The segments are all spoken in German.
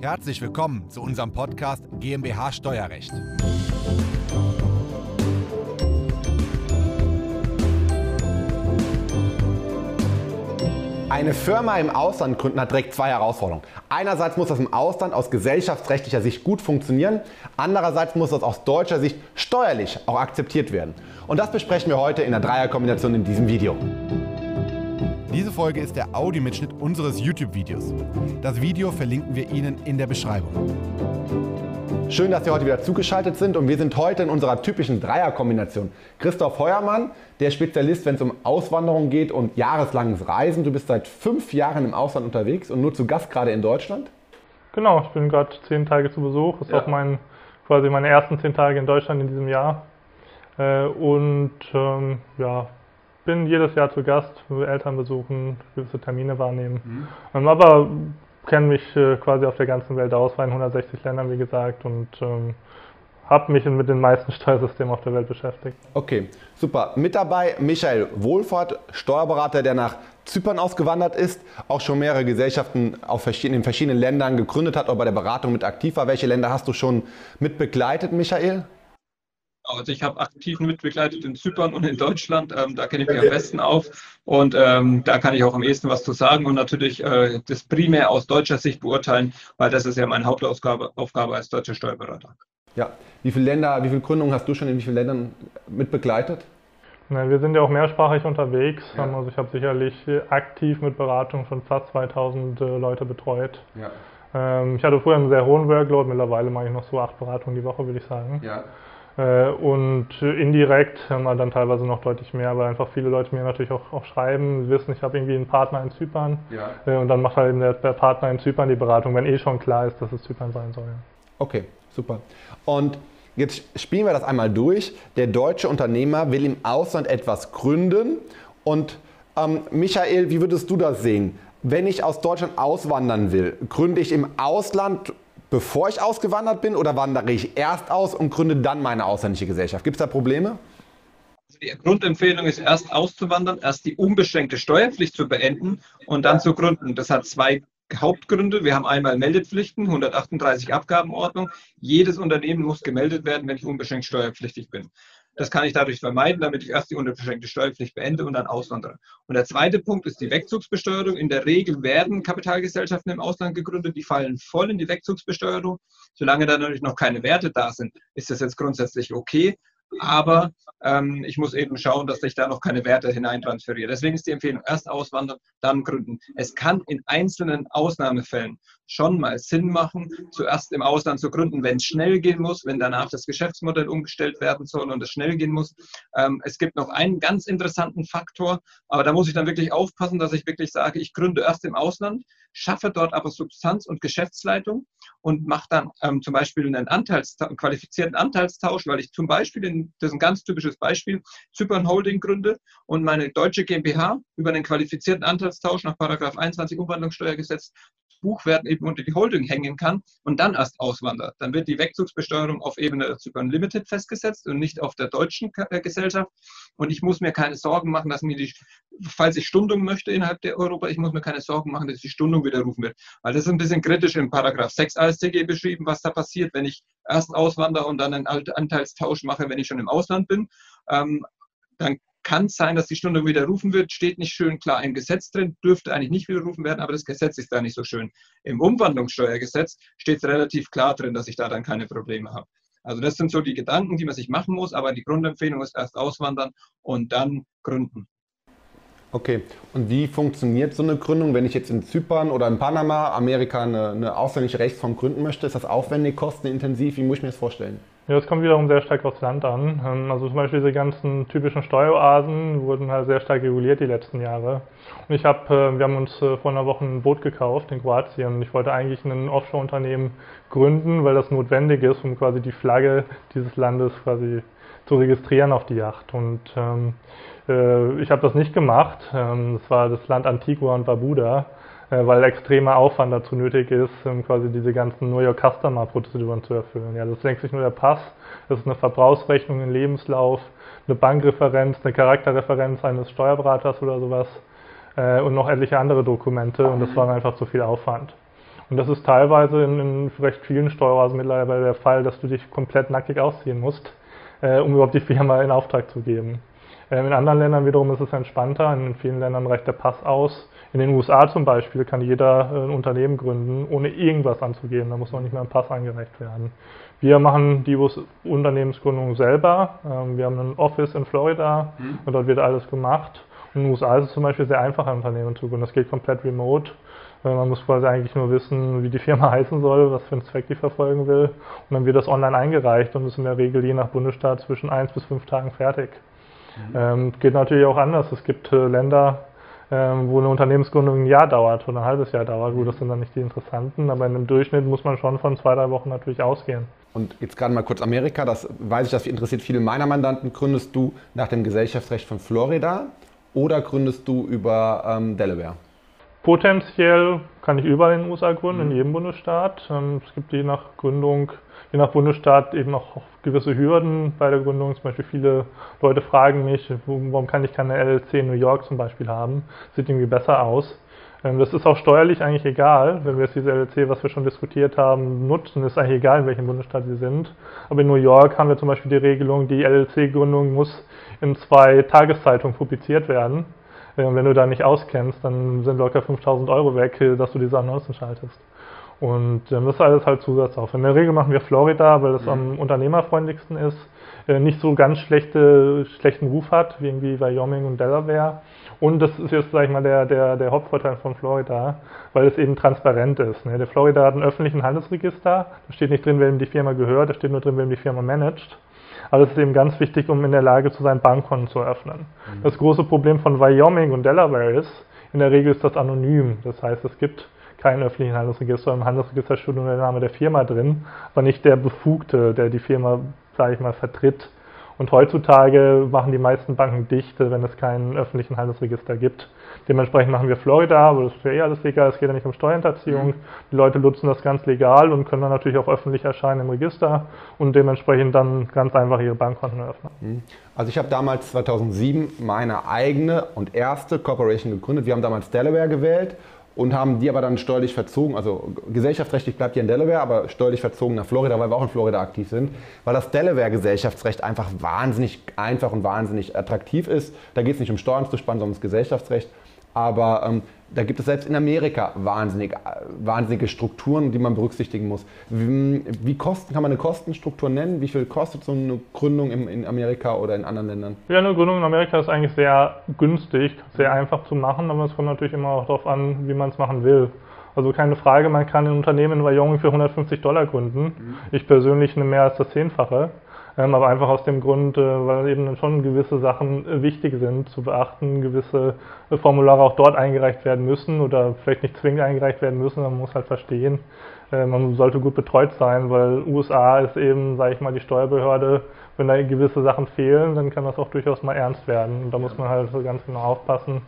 Herzlich willkommen zu unserem Podcast GmbH Steuerrecht. Eine Firma im Ausland gründen hat direkt zwei Herausforderungen. Einerseits muss das im Ausland aus gesellschaftsrechtlicher Sicht gut funktionieren, andererseits muss das aus deutscher Sicht steuerlich auch akzeptiert werden. Und das besprechen wir heute in der Dreierkombination in diesem Video. Diese Folge ist der Audiomitschnitt unseres YouTube-Videos. Das Video verlinken wir Ihnen in der Beschreibung. Schön, dass Sie heute wieder zugeschaltet sind und wir sind heute in unserer typischen Dreierkombination. Christoph Heuermann, der Spezialist, wenn es um Auswanderung geht und jahreslanges Reisen. Du bist seit fünf Jahren im Ausland unterwegs und nur zu Gast gerade in Deutschland. Genau, ich bin gerade zehn Tage zu Besuch. Das ist ja. auch mein, quasi meine ersten zehn Tage in Deutschland in diesem Jahr. Äh, und ähm, ja, bin jedes Jahr zu Gast, Eltern besuchen, gewisse Termine wahrnehmen. Mhm. Ähm, aber kenne mich äh, quasi auf der ganzen Welt aus, war in 160 Ländern, wie gesagt, und ähm, habe mich mit den meisten Steuersystemen auf der Welt beschäftigt. Okay, super. Mit dabei Michael Wohlfahrt, Steuerberater, der nach Zypern ausgewandert ist, auch schon mehrere Gesellschaften auf verschiedenen, in verschiedenen Ländern gegründet hat, auch bei der Beratung mit aktiv war. Welche Länder hast du schon mit begleitet, Michael? Also ich habe aktiv mitbegleitet in Zypern und in Deutschland. Ähm, da kenne ich mich am besten auf und ähm, da kann ich auch am ehesten was zu sagen und natürlich äh, das primär aus deutscher Sicht beurteilen, weil das ist ja meine Hauptaufgabe Aufgabe als deutscher Steuerberater. Ja, wie viele Länder, wie viele Gründungen hast du schon in wie vielen Ländern mitbegleitet? Na, wir sind ja auch mehrsprachig unterwegs. Ja. Also ich habe sicherlich aktiv mit Beratung schon fast 2000 äh, Leute betreut. Ja. Ähm, ich hatte früher einen sehr hohen Workload, mittlerweile mache ich noch so acht Beratungen die Woche, würde ich sagen. Ja. Äh, und indirekt haben wir dann teilweise noch deutlich mehr, weil einfach viele Leute mir natürlich auch, auch schreiben, sie wissen, ich habe irgendwie einen Partner in Zypern ja. Äh, und dann macht halt eben der, der, Partner in Zypern die Beratung, wenn eh schon klar ist, dass es Zypern sein soll. Okay, super. Und jetzt spielen wir das einmal durch. Der deutsche Unternehmer will im Ausland etwas gründen und ähm, Michael, wie würdest du das sehen? Wenn ich aus Deutschland auswandern will, gründe ich im Ausland bevor ich ausgewandert bin oder wandere ich erst aus und gründe dann meine ausländische Gesellschaft? Gibt es da Probleme? Also die Grundempfehlung ist erst auszuwandern, erst die unbeschränkte Steuerpflicht zu beenden und dann zu gründen. Das hat zwei Hauptgründe. Wir haben einmal Meldepflichten, 138 Abgabenordnung. Jedes Unternehmen muss gemeldet werden, wenn ich unbeschränkt steuerpflichtig bin. Das kann ich dadurch vermeiden, damit ich erst die unbeschränkte Steuerpflicht beende und dann auswandere. Und der zweite Punkt ist die Wegzugsbesteuerung. In der Regel werden Kapitalgesellschaften im Ausland gegründet, die fallen voll in die Wegzugsbesteuerung. Solange da natürlich noch keine Werte da sind, ist das jetzt grundsätzlich okay. Aber ähm, ich muss eben schauen, dass ich da noch keine Werte hineintransferiere. Deswegen ist die Empfehlung, erst auswandern, dann gründen. Es kann in einzelnen Ausnahmefällen schon mal Sinn machen, zuerst im Ausland zu gründen, wenn es schnell gehen muss, wenn danach das Geschäftsmodell umgestellt werden soll und es schnell gehen muss. Ähm, es gibt noch einen ganz interessanten Faktor, aber da muss ich dann wirklich aufpassen, dass ich wirklich sage, ich gründe erst im Ausland, schaffe dort aber Substanz und Geschäftsleitung und mache dann ähm, zum Beispiel einen, Anteilsta einen qualifizierten Anteilstausch, weil ich zum Beispiel, in, das ist ein ganz typisches Beispiel, Zypern Holding gründe und meine deutsche GmbH über einen qualifizierten Anteilstausch nach 21 Umwandlungssteuergesetz Buchwert eben unter die Holding hängen kann und dann erst auswandert. Dann wird die Wegzugsbesteuerung auf Ebene der Zypern Limited festgesetzt und nicht auf der deutschen äh, Gesellschaft. Und ich muss mir keine Sorgen machen, dass mir die, falls ich Stundung möchte innerhalb der Europa, ich muss mir keine Sorgen machen, dass die Stundung widerrufen wird. Weil das ist ein bisschen kritisch im Paragraph 6 AStG beschrieben, was da passiert, wenn ich erst auswandere und dann einen Anteilstausch mache, wenn ich schon im Ausland bin. Ähm, dann kann sein, dass die Stunde widerrufen wird, steht nicht schön klar im Gesetz drin, dürfte eigentlich nicht widerrufen werden, aber das Gesetz ist da nicht so schön. Im Umwandlungssteuergesetz steht es relativ klar drin, dass ich da dann keine Probleme habe. Also das sind so die Gedanken, die man sich machen muss, aber die Grundempfehlung ist erst auswandern und dann gründen. Okay, und wie funktioniert so eine Gründung, wenn ich jetzt in Zypern oder in Panama, Amerika eine, eine ausländische Rechtsform gründen möchte? Ist das aufwendig, kostenintensiv? Wie muss ich mir das vorstellen? Ja, das kommt wiederum sehr stark aufs Land an. Ähm, also zum Beispiel diese ganzen typischen Steueroasen wurden halt sehr stark reguliert die letzten Jahre. Und ich habe, äh, wir haben uns äh, vor einer Woche ein Boot gekauft in Kroatien und ich wollte eigentlich ein Offshore-Unternehmen gründen, weil das notwendig ist, um quasi die Flagge dieses Landes quasi zu registrieren auf die Yacht. Und ähm, äh, ich habe das nicht gemacht. Ähm, das war das Land Antigua und Barbuda. Äh, weil extremer Aufwand dazu nötig ist, um quasi diese ganzen New York Customer Prozeduren zu erfüllen. Ja, das längst nicht nur der Pass, das ist eine Verbrauchsrechnung, ein Lebenslauf, eine Bankreferenz, eine Charakterreferenz eines Steuerberaters oder sowas äh, und noch etliche andere Dokumente und das war einfach zu viel Aufwand. Und das ist teilweise in, in recht vielen Steueroasen mittlerweile der Fall, dass du dich komplett nackig ausziehen musst, äh, um überhaupt die Firma in Auftrag zu geben. In anderen Ländern wiederum ist es entspannter. In vielen Ländern reicht der Pass aus. In den USA zum Beispiel kann jeder äh, ein Unternehmen gründen, ohne irgendwas anzugeben. Da muss noch nicht mal ein Pass eingereicht werden. Wir machen die Unternehmensgründung selber. Ähm, wir haben ein Office in Florida mhm. und dort wird alles gemacht. in den USA ist es zum Beispiel sehr einfach, ein Unternehmen zu gründen. Das geht komplett remote. Äh, man muss quasi eigentlich nur wissen, wie die Firma heißen soll, was für einen Zweck die verfolgen will. Und dann wird das online eingereicht und ist in der Regel je nach Bundesstaat zwischen eins bis fünf Tagen fertig. Mhm. Ähm, geht natürlich auch anders. Es gibt äh, Länder, ähm, wo eine Unternehmensgründung ein Jahr dauert oder ein halbes Jahr dauert. Gut, das sind dann nicht die interessanten, aber in einem Durchschnitt muss man schon von zwei, drei Wochen natürlich ausgehen. Und jetzt gerade mal kurz Amerika, das weiß ich, das interessiert viele meiner Mandanten. Gründest du nach dem Gesellschaftsrecht von Florida oder gründest du über ähm, Delaware? Potenziell kann ich überall in den USA gründen, mhm. in jedem Bundesstaat. Ähm, es gibt je nach Gründung je nach Bundesstaat eben auch gewisse Hürden bei der Gründung. Zum Beispiel viele Leute fragen mich, warum kann ich keine LLC in New York zum Beispiel haben? Sieht irgendwie besser aus. Ähm, das ist auch steuerlich eigentlich egal, wenn wir jetzt diese LLC, was wir schon diskutiert haben, nutzen, ist eigentlich egal, in welchem Bundesstaat sie sind. Aber in New York haben wir zum Beispiel die Regelung, die LLC-Gründung muss in zwei Tageszeitungen publiziert werden. Und wenn du da nicht auskennst, dann sind locker 5000 Euro weg, dass du diese Annoncen schaltest. Und ähm, das ist alles halt Zusatzaufwand. In der Regel machen wir Florida, weil das mhm. am unternehmerfreundlichsten ist, äh, nicht so ganz schlechte, schlechten Ruf hat, wie irgendwie Wyoming und Delaware. Und das ist jetzt, sag ich mal, der, der, der Hauptvorteil von Florida, weil es eben transparent ist. Ne? Der Florida hat einen öffentlichen Handelsregister, da steht nicht drin, wem die Firma gehört, da steht nur drin, wem die Firma managt. Aber es ist eben ganz wichtig, um in der Lage zu sein, Bankkonten zu eröffnen. Mhm. Das große Problem von Wyoming und Delaware ist, in der Regel ist das anonym. Das heißt, es gibt keinen öffentlichen Handelsregister. Im Handelsregister steht nur der Name der Firma drin, aber nicht der Befugte, der die Firma, sage ich mal, vertritt. Und heutzutage machen die meisten Banken dicht, wenn es keinen öffentlichen Handelsregister gibt. Dementsprechend machen wir Florida, aber das ist ja eh alles legal, es geht ja nicht um Steuerhinterziehung. Mhm. Die Leute nutzen das ganz legal und können dann natürlich auch öffentlich erscheinen im Register und dementsprechend dann ganz einfach ihre Bankkonten eröffnen. Mhm. Also ich habe damals 2007 meine eigene und erste Corporation gegründet. Wir haben damals Delaware gewählt und haben die aber dann steuerlich verzogen, also gesellschaftsrechtlich bleibt hier in Delaware, aber steuerlich verzogen nach Florida, weil wir auch in Florida aktiv sind, weil das Delaware-Gesellschaftsrecht einfach wahnsinnig einfach und wahnsinnig attraktiv ist. Da geht es nicht um Steuern zu sparen, sondern ums Gesellschaftsrecht. Aber ähm, da gibt es selbst in Amerika wahnsinnig, wahnsinnige Strukturen, die man berücksichtigen muss. Wie, wie kosten, kann man eine Kostenstruktur nennen? Wie viel kostet so eine Gründung in, in, Amerika oder in anderen Ländern? Ja, eine Gründung in Amerika ist eigentlich sehr günstig, sehr einfach zu machen, aber es kommt natürlich immer auch darauf an, wie man es machen will. Also keine Frage, man kann ein Unternehmen in Wyoming für 150 Dollar gründen. Mhm. Ich persönlich nehme mehr als das Zehnfache. Ähm, aber einfach aus dem Grund, äh, weil eben schon gewisse Sachen äh, wichtig sind zu beachten, gewisse äh, Formulare auch dort eingereicht werden müssen oder vielleicht nicht zwingend eingereicht werden müssen, man muss halt verstehen, man sollte gut betreut sein, weil USA ist eben, sage ich mal, die Steuerbehörde, wenn da gewisse Sachen fehlen, dann kann das auch durchaus mal ernst werden und da muss man halt ganz genau aufpassen.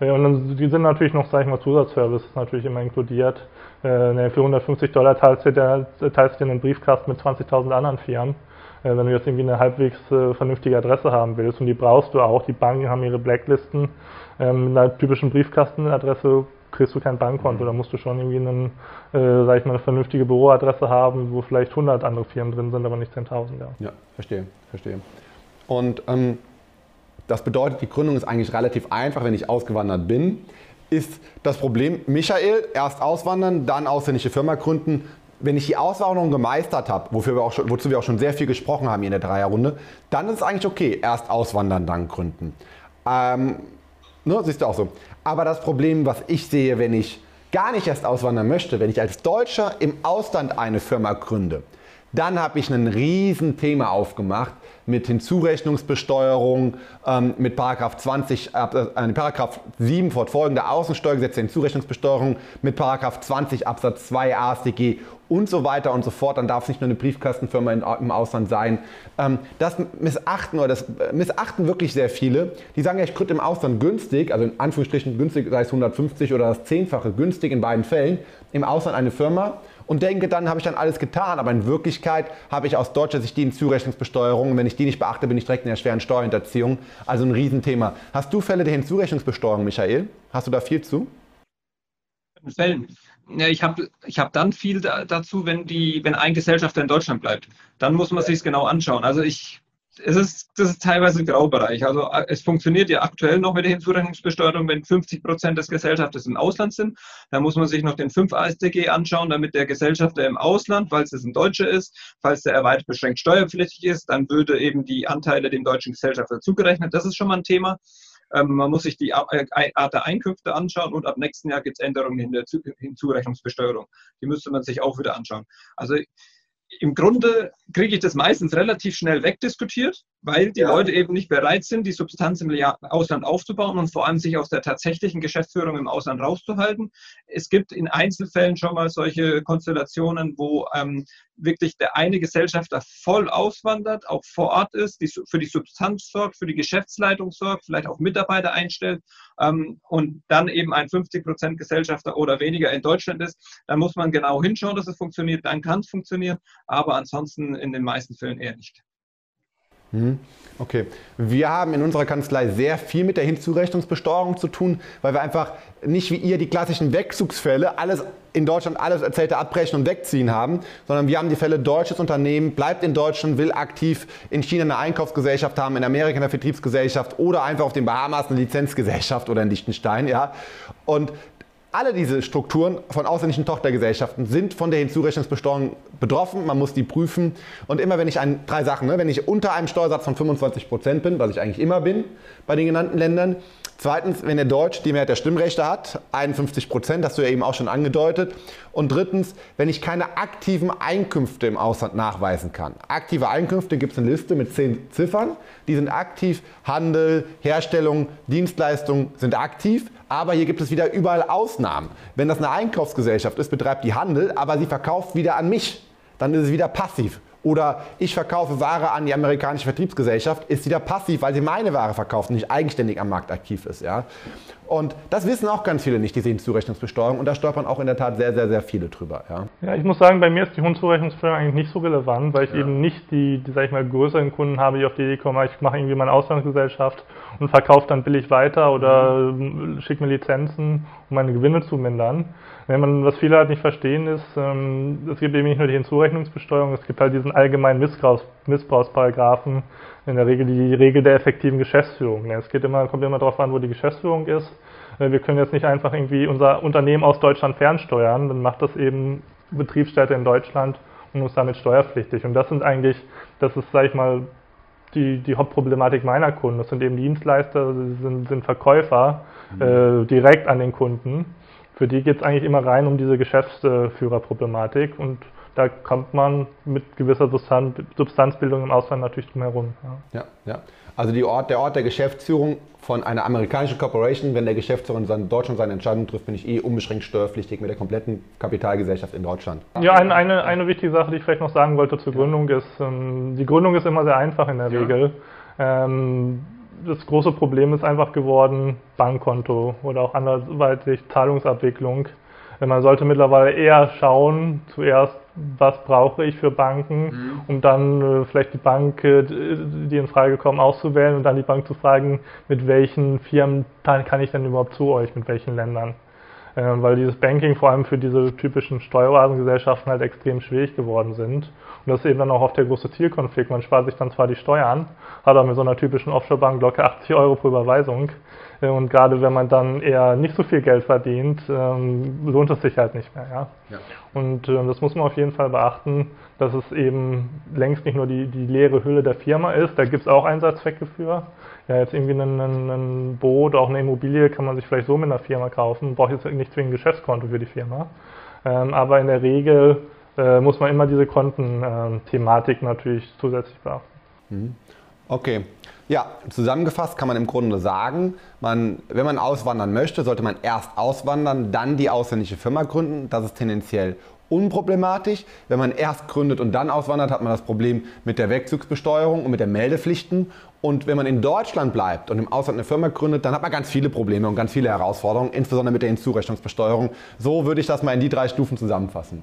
Und dann, die sind natürlich noch, sage ich mal, Zusatzservices natürlich immer inkludiert. Für 150 Dollar teilst du dir, teilst du dir einen Briefkasten mit 20.000 anderen Firmen. Äh, wenn du jetzt irgendwie eine halbwegs äh, vernünftige Adresse haben willst und die brauchst du auch, die Banken haben ihre Blacklisten, ähm, mit einer typischen Briefkastenadresse kriegst du kein Bankkonto, mhm. da musst du schon irgendwie einen, äh, sag ich mal, eine vernünftige Büroadresse haben, wo vielleicht 100 andere Firmen drin sind, aber nicht 10.000. Ja. ja, verstehe, verstehe. Und ähm, das bedeutet, die Gründung ist eigentlich relativ einfach, wenn ich ausgewandert bin. Ist das Problem, Michael, erst auswandern, dann ausländische Firma gründen, wenn ich die Auswanderung gemeistert habe, wofür wir auch schon, wozu wir auch schon sehr viel gesprochen haben hier in der Dreierrunde, dann ist es eigentlich okay, erst auswandern, dann gründen. Ähm, ne, siehst du auch so. Aber das Problem, was ich sehe, wenn ich gar nicht erst auswandern möchte, wenn ich als Deutscher im Ausland eine Firma gründe, dann habe ich ein Riesenthema aufgemacht mit Hinzurechnungsbesteuerung, ähm, mit Paragraph 20, äh, Paragraph 7 fortfolgende Außensteuergesetze Hinzurechnungsbesteuerung, mit Paragraph 20 Absatz 2 AStG und so weiter und so fort. Dann darf es nicht nur eine Briefkastenfirma in, im Ausland sein. Ähm, das missachten oder das äh, missachten wirklich sehr viele. Die sagen ja, ich gründe im Ausland günstig, also in Anführungsstrichen günstig, sei es 150 oder das Zehnfache günstig in beiden Fällen, im Ausland eine Firma und denke, dann habe ich dann alles getan. Aber in Wirklichkeit habe ich aus deutscher Sicht die Hinzurechnungsbesteuerung. Wenn ich die nicht beachte, bin ich direkt in der schweren Steuerhinterziehung. Also ein Riesenthema. Hast du Fälle der Hinzurechnungsbesteuerung, Michael? Hast du da viel zu? Fällen. Ja, ich habe ich hab dann viel da, dazu, wenn, die, wenn ein Gesellschafter in Deutschland bleibt. Dann muss man sich es genau anschauen. Also ich es ist, das ist teilweise ein Graubereich. Also äh, es funktioniert ja aktuell noch mit der Hinzurechnungsbesteuerung, wenn 50 Prozent des Gesellschafters im Ausland sind. Da muss man sich noch den 5 AStG anschauen, damit der Gesellschafter im Ausland, falls es ein Deutscher ist, falls der erweitert beschränkt steuerpflichtig ist, dann würde eben die Anteile dem deutschen Gesellschafter zugerechnet. Das ist schon mal ein Thema. Ähm, man muss sich die äh, Art der Einkünfte anschauen und ab nächsten Jahr gibt es Änderungen in der Hinzurechnungsbesteuerung. Die müsste man sich auch wieder anschauen. Also im Grunde kriege ich das meistens relativ schnell wegdiskutiert, weil die ja. Leute eben nicht bereit sind, die Substanz im Ausland aufzubauen und vor allem sich aus der tatsächlichen Geschäftsführung im Ausland rauszuhalten. Es gibt in Einzelfällen schon mal solche Konstellationen, wo ähm, wirklich der eine Gesellschafter voll auswandert, auch vor Ort ist, die für die Substanz sorgt, für die Geschäftsleitung sorgt, vielleicht auch Mitarbeiter einstellt ähm, und dann eben ein 50 Prozent Gesellschafter oder weniger in Deutschland ist. Dann muss man genau hinschauen, dass es funktioniert, dann kann es funktionieren, aber ansonsten in den meisten Fällen eher nicht. Mhm. Okay. Wir haben in unserer Kanzlei sehr viel mit der Hinzurechnungsbesteuerung zu tun, weil wir einfach nicht wie ihr die klassischen Wegzugsfälle, alles in Deutschland alles erzählte abbrechen und wegziehen haben, sondern wir haben die Fälle, deutsches Unternehmen bleibt in Deutschland, will aktiv in China eine Einkaufsgesellschaft haben, in Amerika eine Vertriebsgesellschaft oder einfach auf den Bahamas eine Lizenzgesellschaft oder in Liechtenstein, ja. Und alle diese Strukturen von ausländischen Tochtergesellschaften sind von der Hinzurechnungsbesteuerung betroffen. Man muss die prüfen. Und immer wenn ich ein, drei Sachen, ne, wenn ich unter einem Steuersatz von 25 Prozent bin, was ich eigentlich immer bin bei den genannten Ländern, Zweitens, wenn der Deutsch die Mehrheit der Stimmrechte hat, 51 Prozent, hast du ja eben auch schon angedeutet. Und drittens, wenn ich keine aktiven Einkünfte im Ausland nachweisen kann. Aktive Einkünfte gibt es eine Liste mit zehn Ziffern. Die sind aktiv. Handel, Herstellung, Dienstleistungen sind aktiv. Aber hier gibt es wieder überall Ausnahmen. Wenn das eine Einkaufsgesellschaft ist, betreibt die Handel, aber sie verkauft wieder an mich. Dann ist es wieder passiv. Oder ich verkaufe Ware an die amerikanische Vertriebsgesellschaft, ist wieder passiv, weil sie meine Ware verkauft und nicht eigenständig am Markt aktiv ist. Ja? Und das wissen auch ganz viele nicht, diese Hinzurechnungsbesteuerung. Und da stolpern auch in der Tat sehr, sehr, sehr viele drüber. Ja, ja ich muss sagen, bei mir ist die Hinzurechnungsbesteuerung eigentlich nicht so relevant, weil ich ja. eben nicht die, die, sag ich mal, größeren Kunden habe, die auf die Idee kommen, ich mache irgendwie meine Auslandsgesellschaft und verkaufe dann billig weiter oder mhm. schicke mir Lizenzen, um meine Gewinne zu mindern. Wenn man, was viele halt nicht verstehen, ist, ähm, es gibt eben nicht nur die Hinzurechnungsbesteuerung, es gibt halt diesen allgemeinen Missbrauchs, Missbrauchsparagraphen, in der Regel die Regel der effektiven Geschäftsführung. Es geht immer, kommt immer darauf an, wo die Geschäftsführung ist. Äh, wir können jetzt nicht einfach irgendwie unser Unternehmen aus Deutschland fernsteuern, dann macht das eben Betriebsstätte in Deutschland und ist damit steuerpflichtig. Und das sind eigentlich, das ist, sag ich mal, die, die Hauptproblematik meiner Kunden. Das sind eben Dienstleister, sind, sind Verkäufer mhm. äh, direkt an den Kunden. Für die geht es eigentlich immer rein um diese Geschäftsführerproblematik und da kommt man mit gewisser Substanzbildung im Ausland natürlich drum herum. Ja, ja. ja. Also Ort, der Ort der Geschäftsführung von einer amerikanischen Corporation, wenn der Geschäftsführer in Deutschland seine Entscheidung trifft, bin ich eh unbeschränkt steuerpflichtig mit der kompletten Kapitalgesellschaft in Deutschland. Ja, eine, eine, eine wichtige Sache, die ich vielleicht noch sagen wollte zur Gründung ist, ähm, die Gründung ist immer sehr einfach in der ja. Regel. Ähm, das große Problem ist einfach geworden, Bankkonto oder auch anderweitig Zahlungsabwicklung. Man sollte mittlerweile eher schauen, zuerst, was brauche ich für Banken, mhm. um dann äh, vielleicht die Bank, äh, die in Frage kommen, auszuwählen und dann die Bank zu fragen, mit welchen Firmen kann ich denn überhaupt zu euch, mit welchen Ländern. Äh, weil dieses Banking vor allem für diese typischen Steueroasengesellschaften halt extrem schwierig geworden sind. Und das ist eben dann auch oft der große Zielkonflikt. Man spart sich dann zwar die Steuern, hat aber mit so einer typischen Offshore-Bank locker 80 Euro pro Überweisung. Äh, und gerade wenn man dann eher nicht so viel Geld verdient, ähm, lohnt es sich halt nicht mehr. Ja? ja. Und ähm, das muss man auf jeden Fall beachten, dass es eben längst nicht nur die, die leere Hülle der Firma ist. Da gibt es auch Einsatzzwecke für. Ja, jetzt irgendwie ein, ein, Boot, auch eine Immobilie kann man sich vielleicht so mit einer Firma kaufen. Braucht jetzt nicht zwingend ein Geschäftskonto für die Firma. Ähm, aber in der Regel äh, muss man immer diese Kontenthematik natürlich zusätzlich beachten. Mhm. Okay. Ja, zusammengefasst kann man im Grunde sagen, man, wenn man auswandern möchte, sollte man erst auswandern, dann die ausländische Firma gründen. Das ist tendenziell unproblematisch. Wenn man erst gründet und dann auswandert, hat man das Problem mit der Wegzugsbesteuerung und mit der Meldepflichten. Und wenn man in Deutschland bleibt und im Ausland eine Firma gründet, dann hat man ganz viele Probleme und ganz viele Herausforderungen, insbesondere mit der Hinzurechnungsbesteuerung. So würde ich das mal in die drei Stufen zusammenfassen.